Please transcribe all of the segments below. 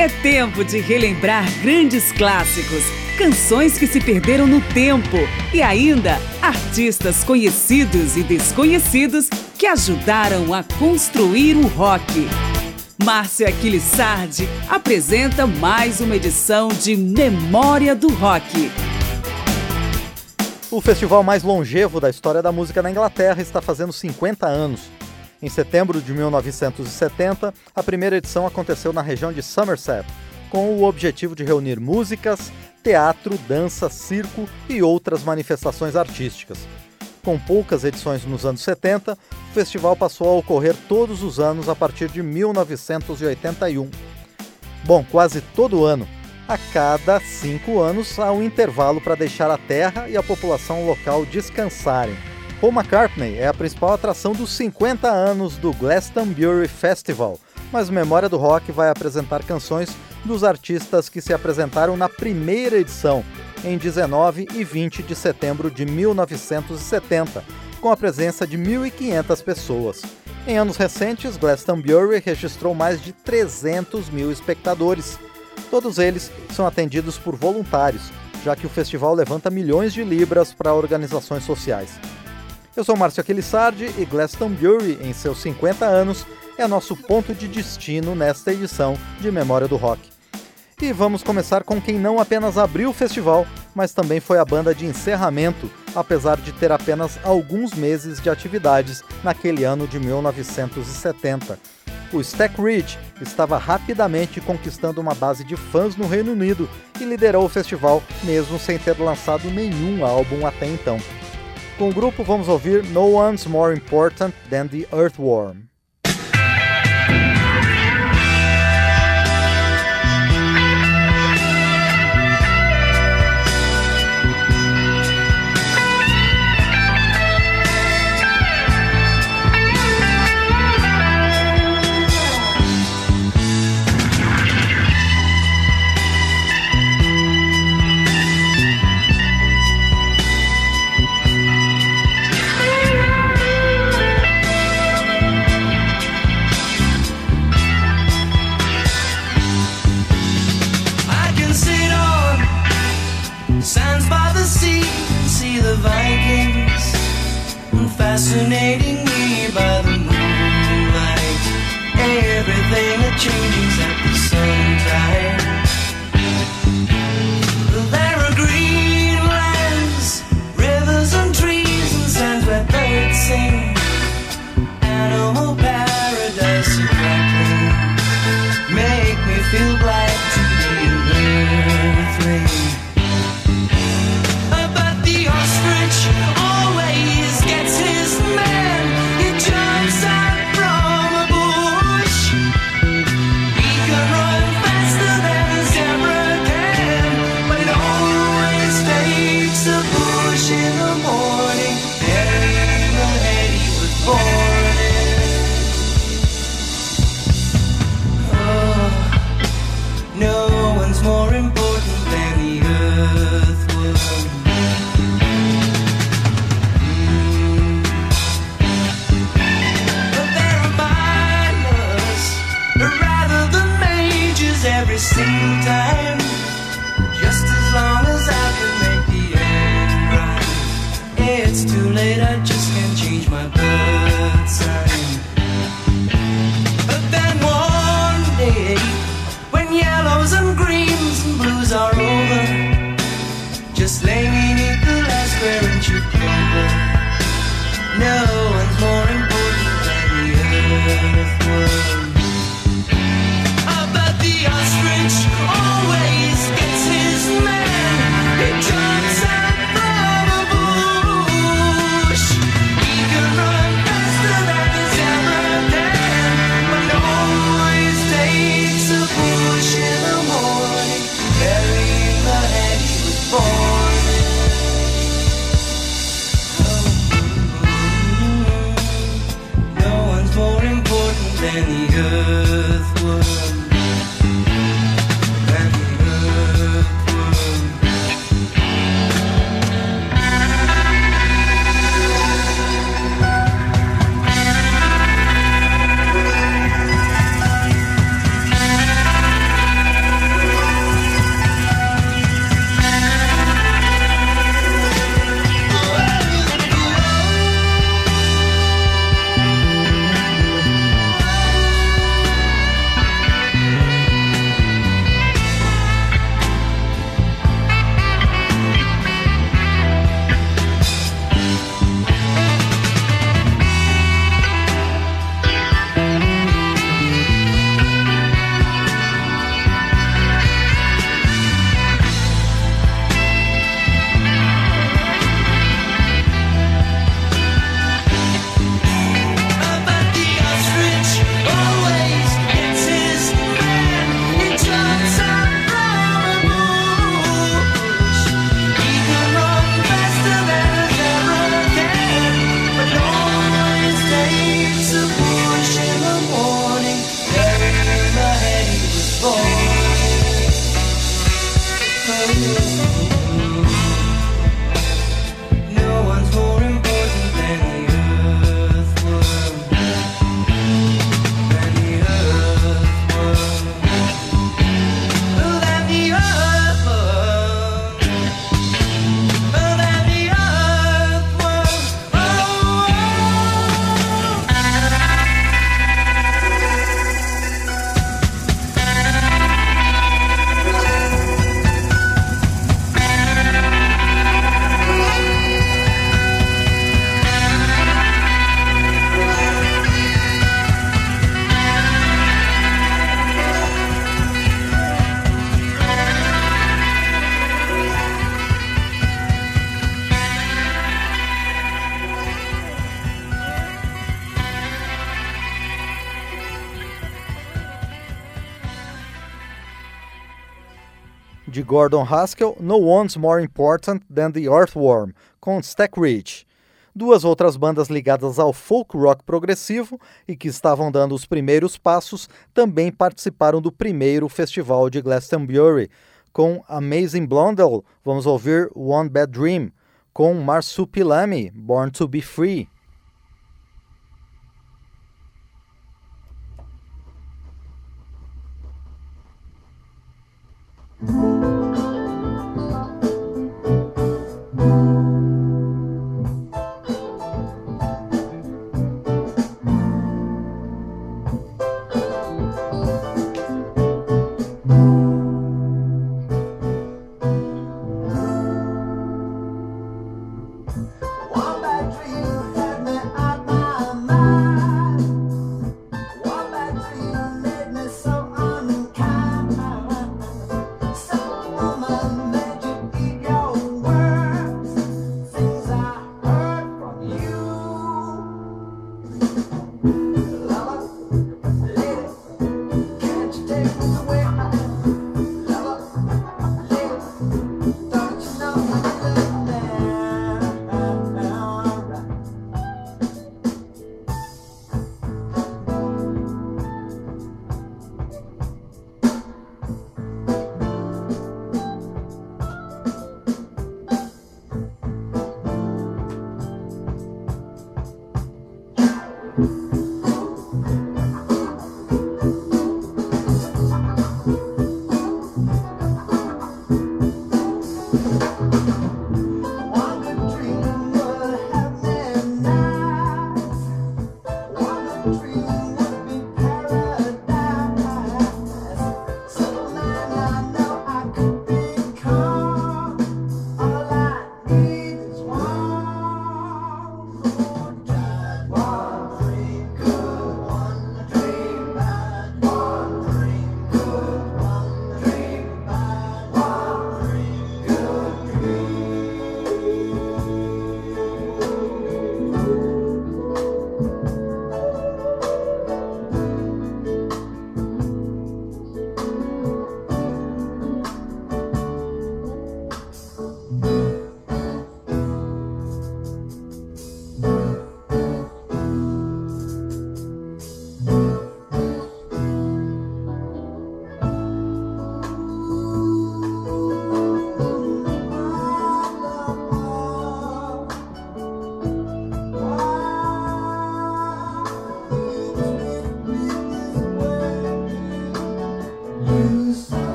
É tempo de relembrar grandes clássicos, canções que se perderam no tempo e ainda artistas conhecidos e desconhecidos que ajudaram a construir o rock. Márcia Aquilissardi apresenta mais uma edição de Memória do Rock. O festival mais longevo da história da música na Inglaterra está fazendo 50 anos. Em setembro de 1970, a primeira edição aconteceu na região de Somerset, com o objetivo de reunir músicas, teatro, dança, circo e outras manifestações artísticas. Com poucas edições nos anos 70, o festival passou a ocorrer todos os anos a partir de 1981. Bom, quase todo ano. A cada cinco anos há um intervalo para deixar a terra e a população local descansarem. Paul McCartney é a principal atração dos 50 anos do Glastonbury Festival, mas Memória do Rock vai apresentar canções dos artistas que se apresentaram na primeira edição, em 19 e 20 de setembro de 1970, com a presença de 1.500 pessoas. Em anos recentes, Glastonbury registrou mais de 300 mil espectadores. Todos eles são atendidos por voluntários, já que o festival levanta milhões de libras para organizações sociais. Eu sou Márcio Aquilissardi e Glastonbury, em seus 50 anos, é nosso ponto de destino nesta edição de Memória do Rock. E vamos começar com quem não apenas abriu o festival, mas também foi a banda de encerramento, apesar de ter apenas alguns meses de atividades naquele ano de 1970. O Stack Ridge estava rapidamente conquistando uma base de fãs no Reino Unido e liderou o festival mesmo sem ter lançado nenhum álbum até então. Com o grupo, vamos ouvir No One's More Important Than the Earthworm. Fascinating me by the moonlight. Everything that changes at the sunrise. There are green lands, rivers and trees and sands where birds sing. Animal paradise exactly. Make me feel glad de Gordon Haskell, No One's More Important Than the Earthworm, com Stack Ridge. Duas outras bandas ligadas ao folk rock progressivo e que estavam dando os primeiros passos também participaram do primeiro festival de Glastonbury. Com Amazing Blondel, vamos ouvir One Bad Dream, com Marsupilami, Born to Be Free.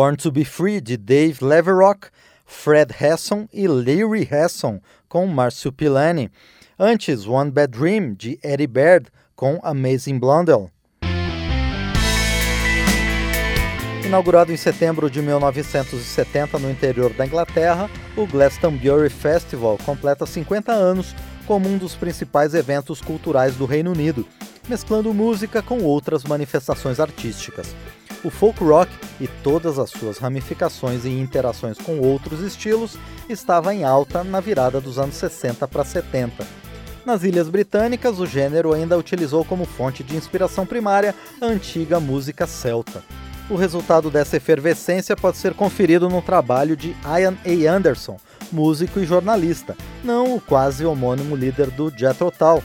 Born to Be Free, de Dave Leverock, Fred Hesson e Larry Hesson, com Marsupilami. Antes, One Bad Dream, de Eddie Baird, com Amazing Blondel. Inaugurado em setembro de 1970 no interior da Inglaterra, o Glastonbury Festival completa 50 anos como um dos principais eventos culturais do Reino Unido mesclando música com outras manifestações artísticas. O folk rock e todas as suas ramificações e interações com outros estilos estava em alta na virada dos anos 60 para 70. Nas Ilhas Britânicas, o gênero ainda utilizou como fonte de inspiração primária a antiga música celta. O resultado dessa efervescência pode ser conferido no trabalho de Ian A. Anderson, músico e jornalista, não o quase homônimo líder do Jethro Tull,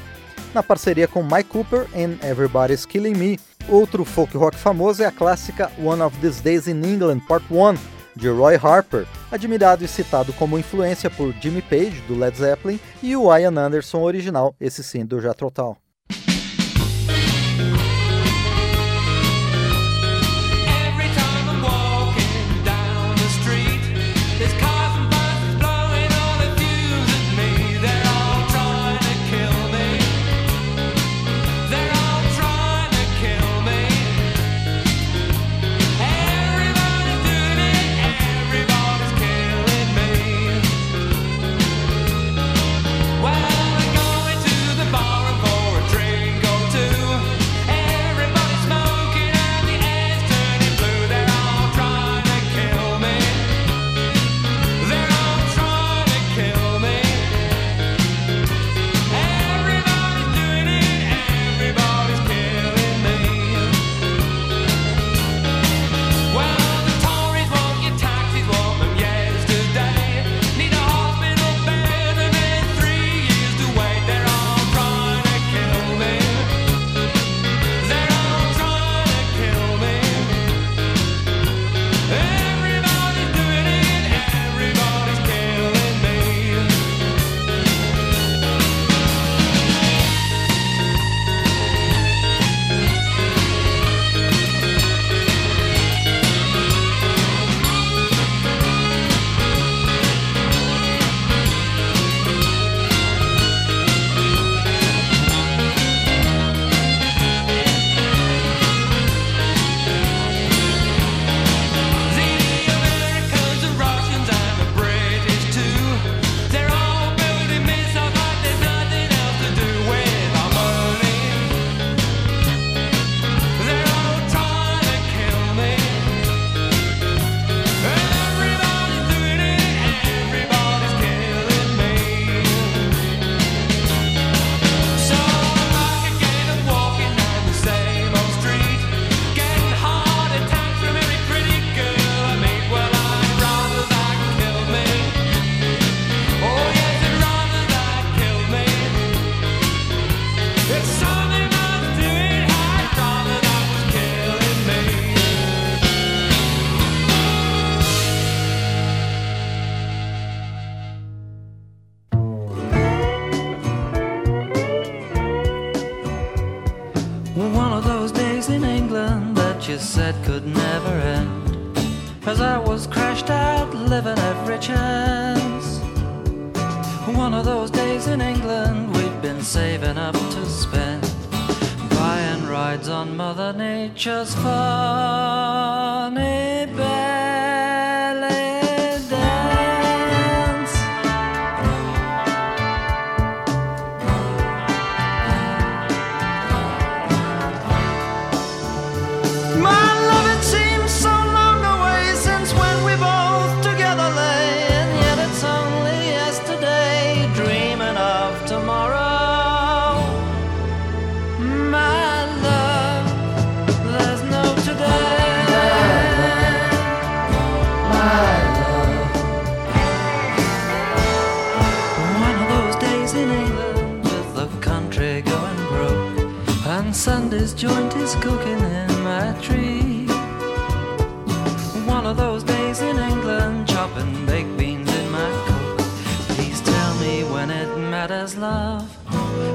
na parceria com Mike Cooper em Everybody's Killing Me. Outro folk rock famoso é a clássica One of These Days in England Part 1, de Roy Harper, admirado e citado como influência por Jimmy Page, do Led Zeppelin, e o Ian Anderson original, esse sim, do Jethro Tull. You said could never end. As I was crashed out, living every chance. One of those days in England we'd been saving up to spend. Buying rides on Mother Nature's funny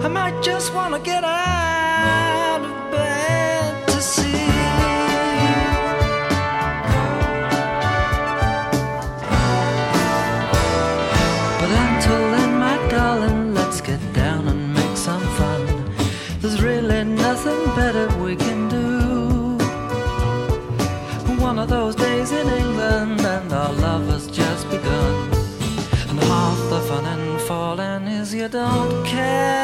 I might just want to get out of bed to see. But until then, my darling, let's get down and make some fun. There's really nothing better we can do. One of those days in England, and our love has just begun. And half the fun in falling is you don't care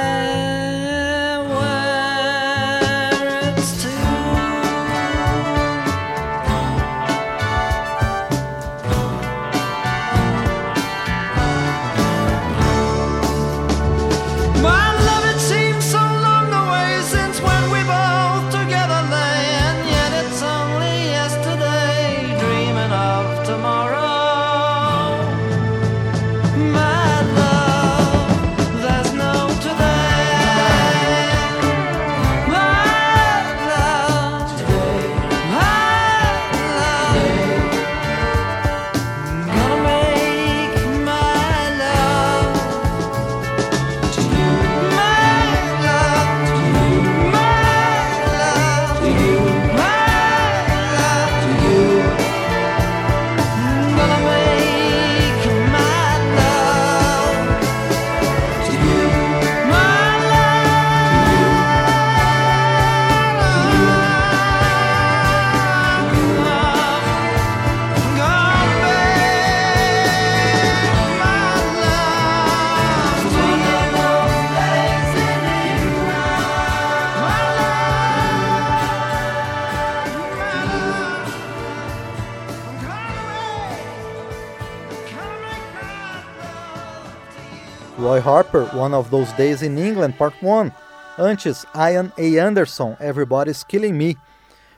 One of Those Days in England, Part 1. Antes, Ian A. Anderson, Everybody's Killing Me.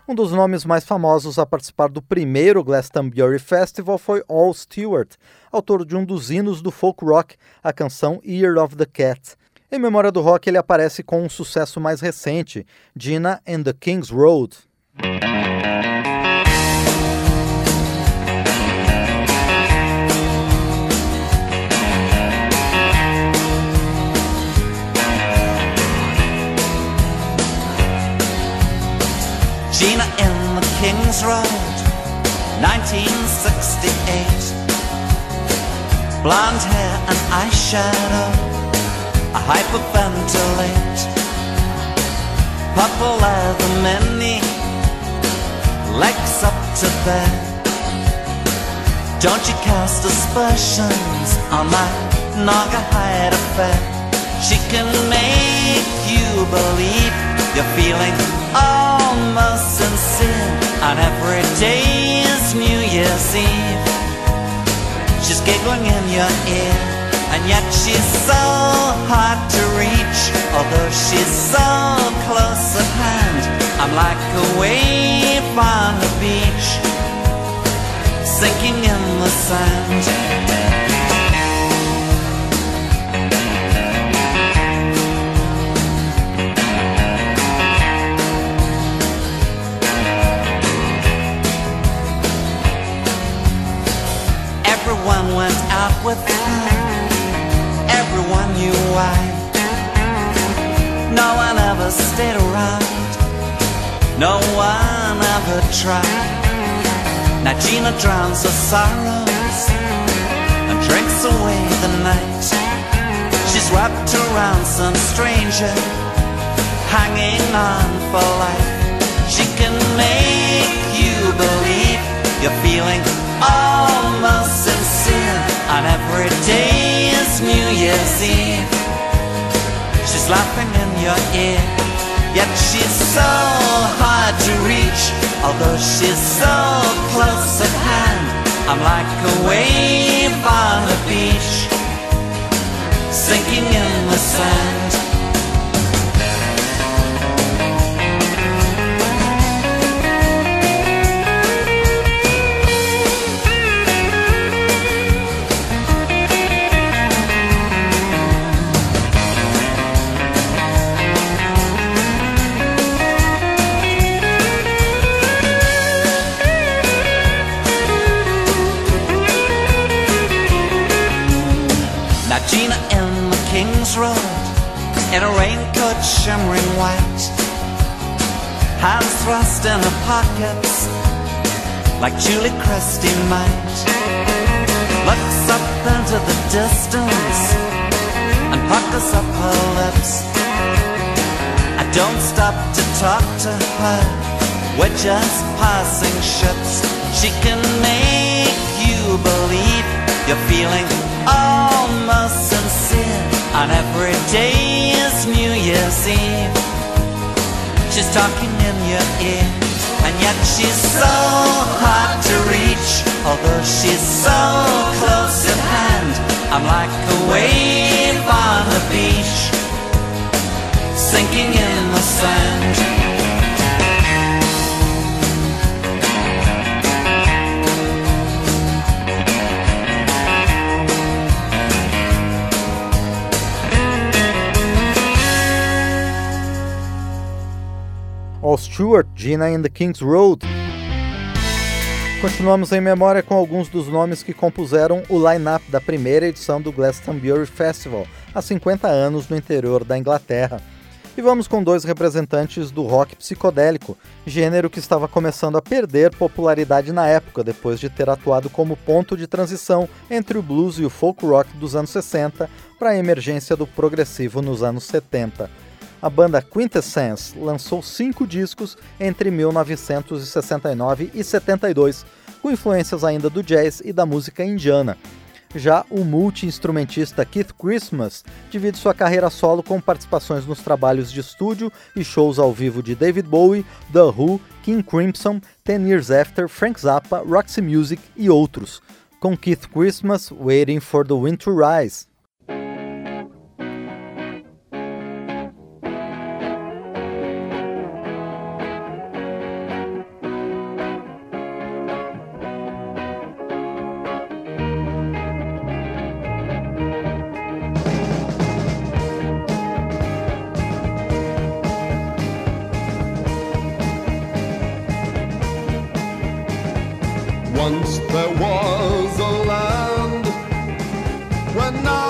Um dos nomes mais famosos a participar do primeiro Glastonbury Festival foi Al Stewart, autor de um dos hinos do folk rock, a canção Ear of the Cat. Em memória do rock, ele aparece com um sucesso mais recente, Gina and the King's Road. Gina in the King's Road, 1968. Blonde hair and eyeshadow, I hyperventilate. Purple leather mini, legs up to bed. Don't you cast aspersions on my Naugahyde affair? She can make you believe you're feeling almost sincere And every day is New Year's Eve. She's giggling in your ear And yet she's so hard to reach. Although she's so close at hand I'm like a wave on the beach Sinking in the sand with. Everyone you why. No one ever stayed around. No one ever tried. Now Gina drowns her sorrows and drinks away the night. She's wrapped around some stranger, hanging on for life. She can make you believe you're feeling sincere And every day is New Year's Eve. She's laughing in your ear Yet she's so hard to reach. Although she's so close at hand I'm like a wave on the beach Sinking in the sand in a raincoat shimmering white. Hands thrust in her pockets like Julie Christie might. Looks up into the distance and puckers up her lips. I don't stop to talk to her, we're just passing ships. She can make you believe you're feeling almost sincere And every day is New Year's Eve. She's talking in your ear And yet she's so hard to reach Stewart, Gina and the King's Road. Continuamos em memória com alguns dos nomes que compuseram o line-up da primeira edição do Glastonbury Festival, há 50 anos no interior da Inglaterra. E vamos com dois representantes do rock psicodélico, gênero que estava começando a perder popularidade na época, depois de ter atuado como ponto de transição entre o blues e o folk rock dos anos 60 para a emergência do progressivo nos anos 70 a banda Quintessence lançou cinco discos entre 1969 e 72, com influências ainda do jazz e da música indiana. Já o multi-instrumentista Keith Christmas divide sua carreira solo com participações nos trabalhos de estúdio e shows ao vivo de David Bowie, The Who, King Crimson, Ten Years After, Frank Zappa, Roxy Music e outros. Com Keith Christmas, Waiting for the Wind to Rise. Once there was a land where now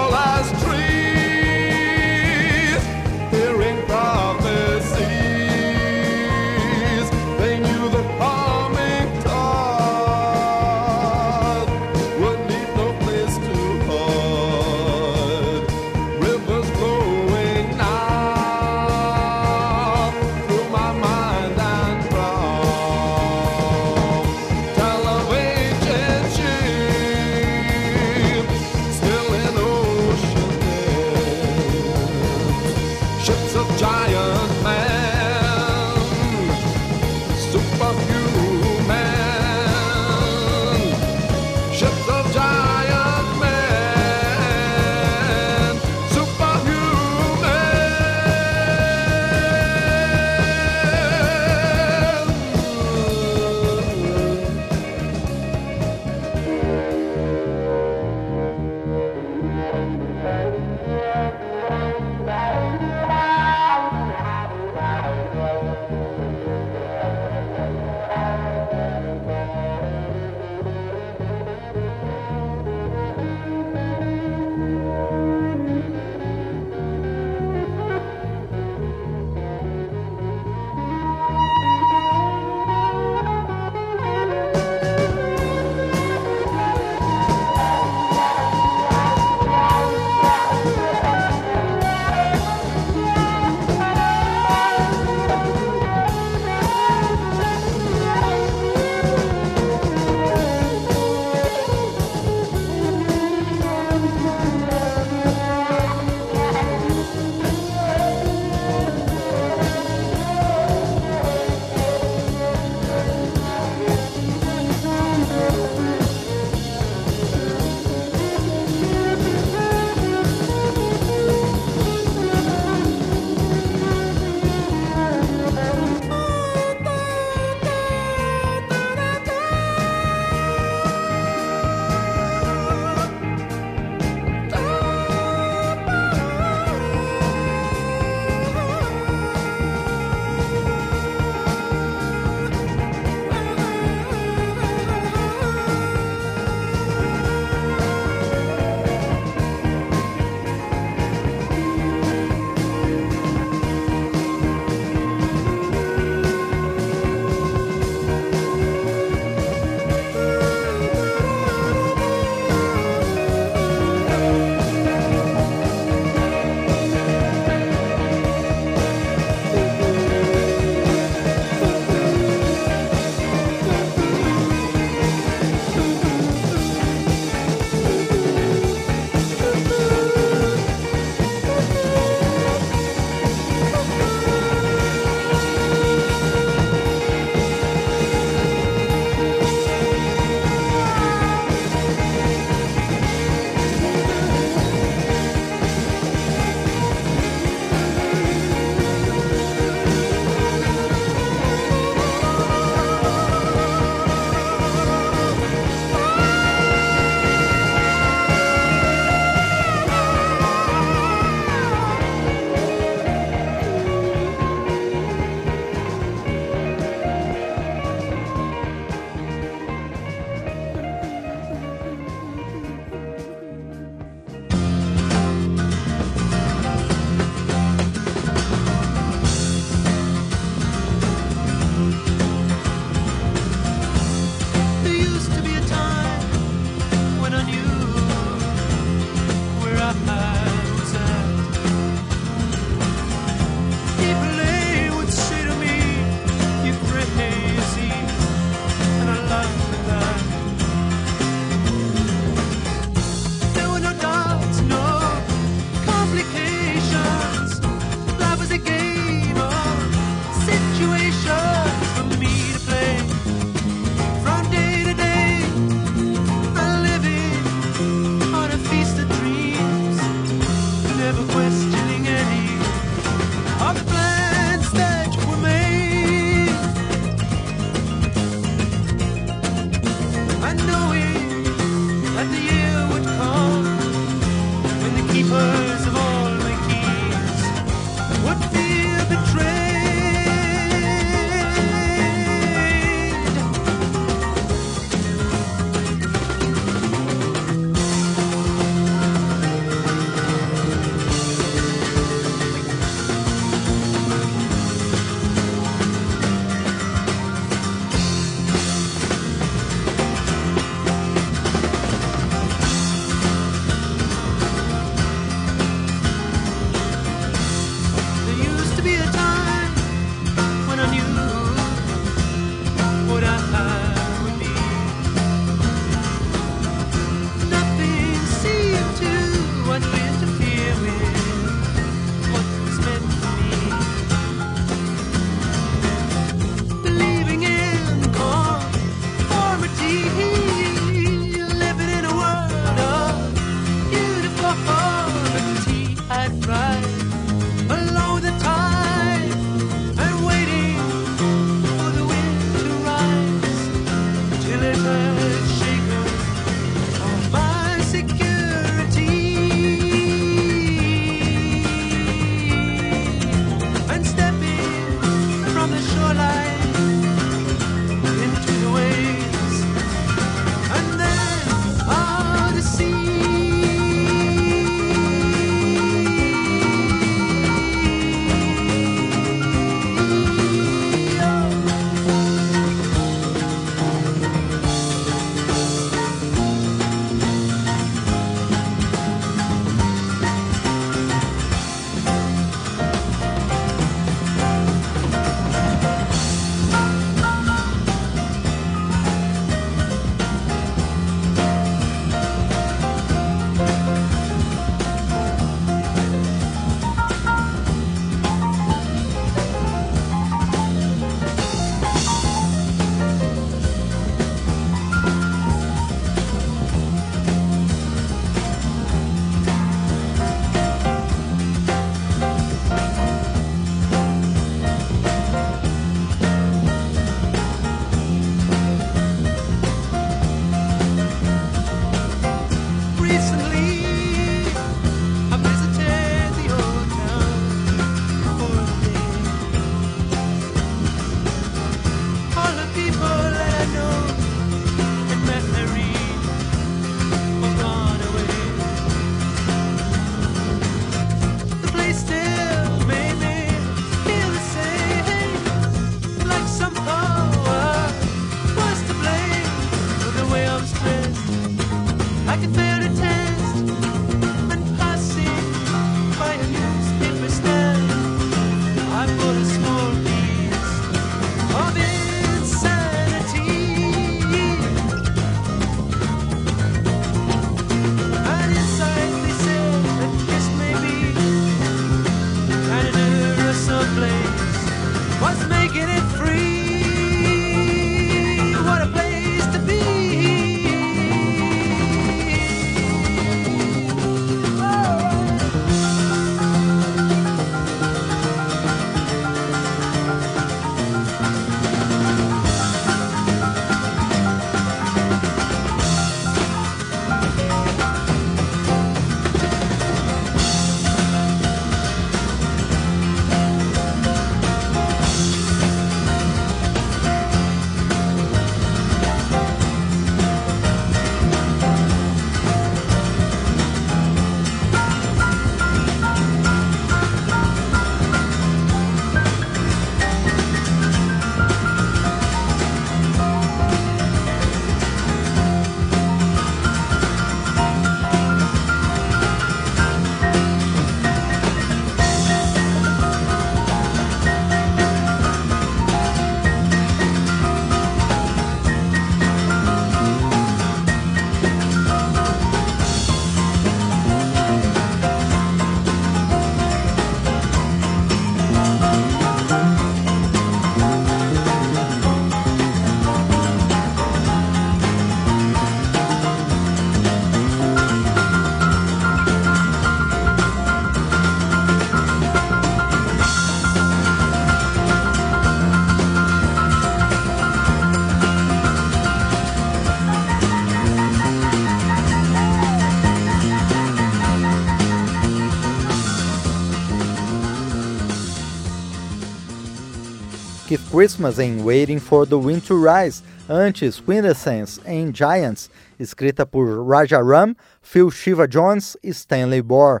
Christmas em Waiting for the Wind to Rise, antes Quintessence em Giants, escrita por Raja Ram, Phil Shiva Jones e Stanley Bohr.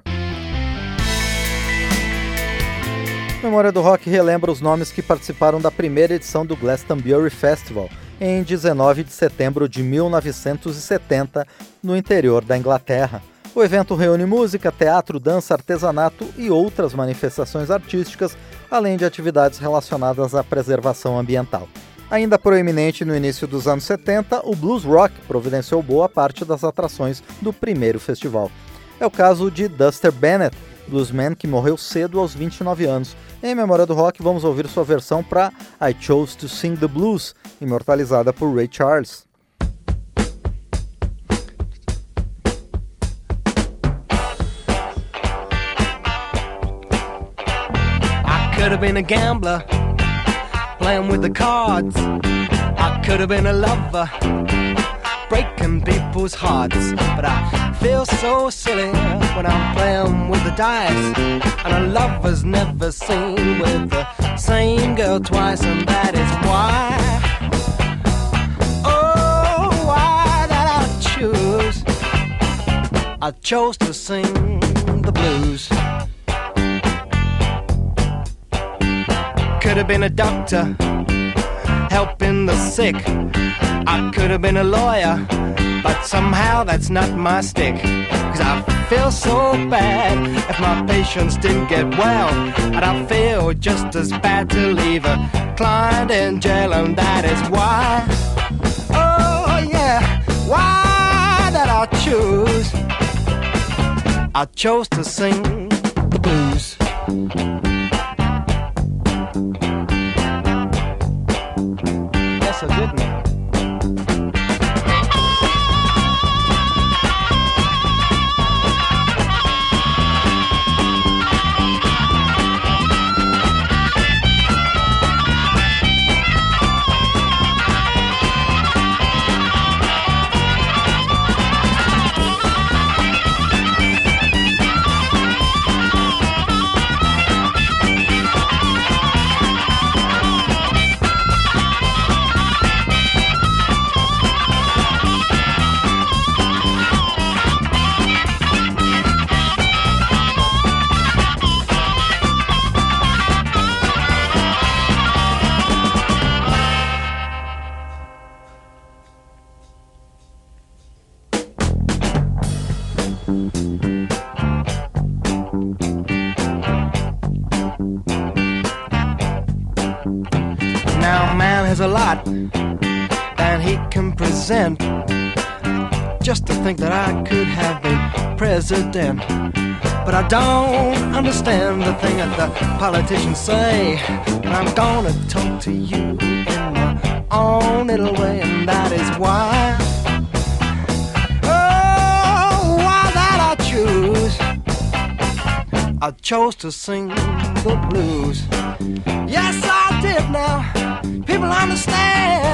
Memória do Rock relembra os nomes que participaram da primeira edição do Glastonbury Festival, em 19 de setembro de 1970, no interior da Inglaterra. O evento reúne música, teatro, dança, artesanato e outras manifestações artísticas, além de atividades relacionadas à preservação ambiental. Ainda proeminente no início dos anos 70, o blues rock providenciou boa parte das atrações do primeiro festival. É o caso de Duster Bennett, bluesman que morreu cedo aos 29 anos. Em memória do rock, vamos ouvir sua versão para I Chose to Sing the Blues, imortalizada por Ray Charles. Could have been a gambler, playing with the cards. I could have been a lover, breaking people's hearts. But I feel so silly when I'm playing with the dice. And a lover's never seen with the same girl twice, and that is why. Oh, why did I choose? I chose to sing the blues. Could have been a doctor helping the sick. I could have been a lawyer, but somehow that's not my stick. Cause I feel so bad if my patients didn't get well. And I feel just as bad to leave a client in jail, and that is why. Oh, yeah, why did I choose? I chose to sing president. But I don't understand the thing that the politicians say. But I'm gonna talk to you in my own little way, and that is why. Oh, why that I choose. I chose to sing the blues. Yes, I did now. People understand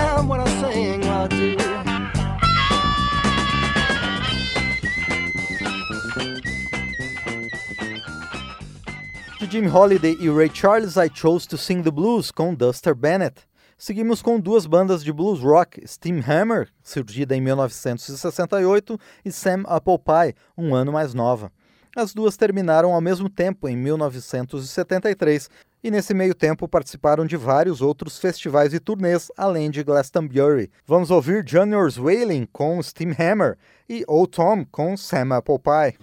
De Jim Holiday e Ray Charles, I Chose to Sing the Blues com Duster Bennett. Seguimos com duas bandas de blues rock, Steam Hammer, surgida em 1968, e Sam Apple Pie, um ano mais nova. As duas terminaram ao mesmo tempo, em 1973, e nesse meio tempo participaram de vários outros festivais e turnês, além de Glastonbury. Vamos ouvir Junior's Wailing com Steam Hammer e Old Tom com Sam Apple Pie.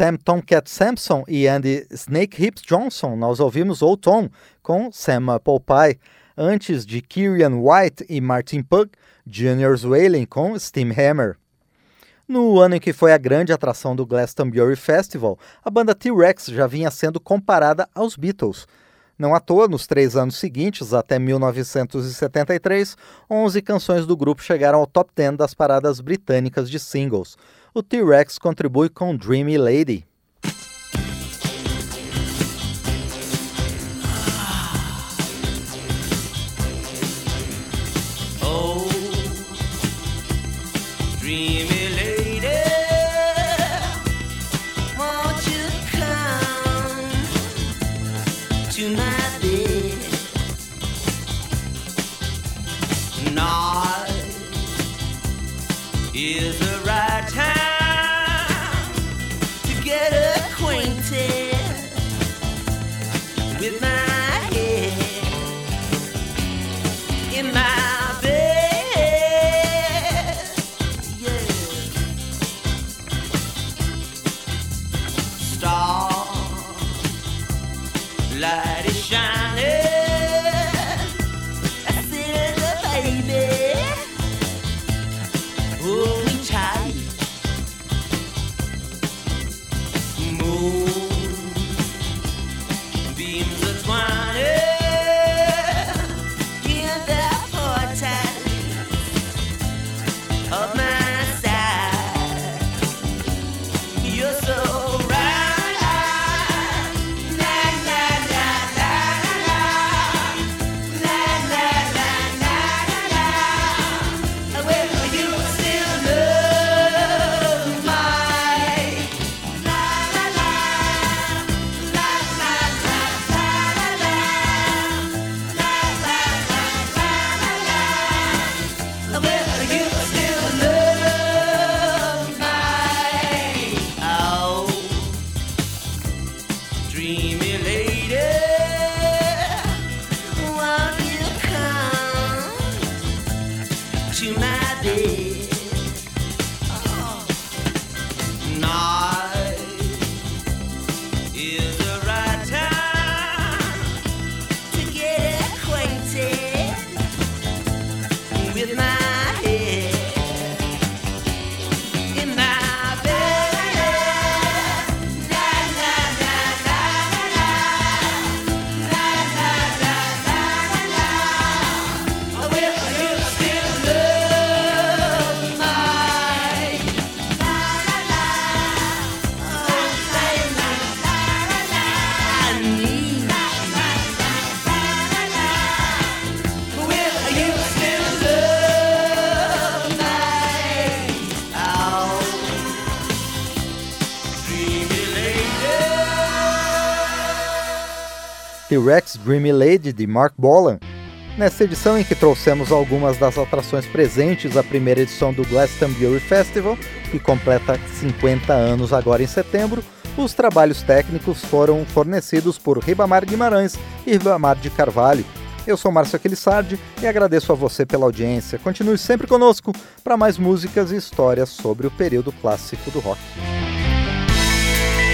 Sam Tomcat Sampson e Andy Snake Hips Johnson, nós ouvimos Old Tom com Sam Pie. Antes de Kieran White e Martin Pug, Junior Whalen com Steam Hammer. No ano em que foi a grande atração do Glastonbury Festival, a banda T-Rex já vinha sendo comparada aos Beatles. Não à toa, nos três anos seguintes, até 1973, 11 canções do grupo chegaram ao top 10 das paradas britânicas de singles. O T-Rex contribui com Dreamy Lady. Oh, T-Rex Dreamy Lady de Mark Bolan. Nesta edição em que trouxemos algumas das atrações presentes à primeira edição do Glastonbury Festival, que completa 50 anos agora em setembro, os trabalhos técnicos foram fornecidos por Ribamar Guimarães e Ribamar de Carvalho. Eu sou Márcio Aquilissardi e agradeço a você pela audiência. Continue sempre conosco para mais músicas e histórias sobre o período clássico do rock.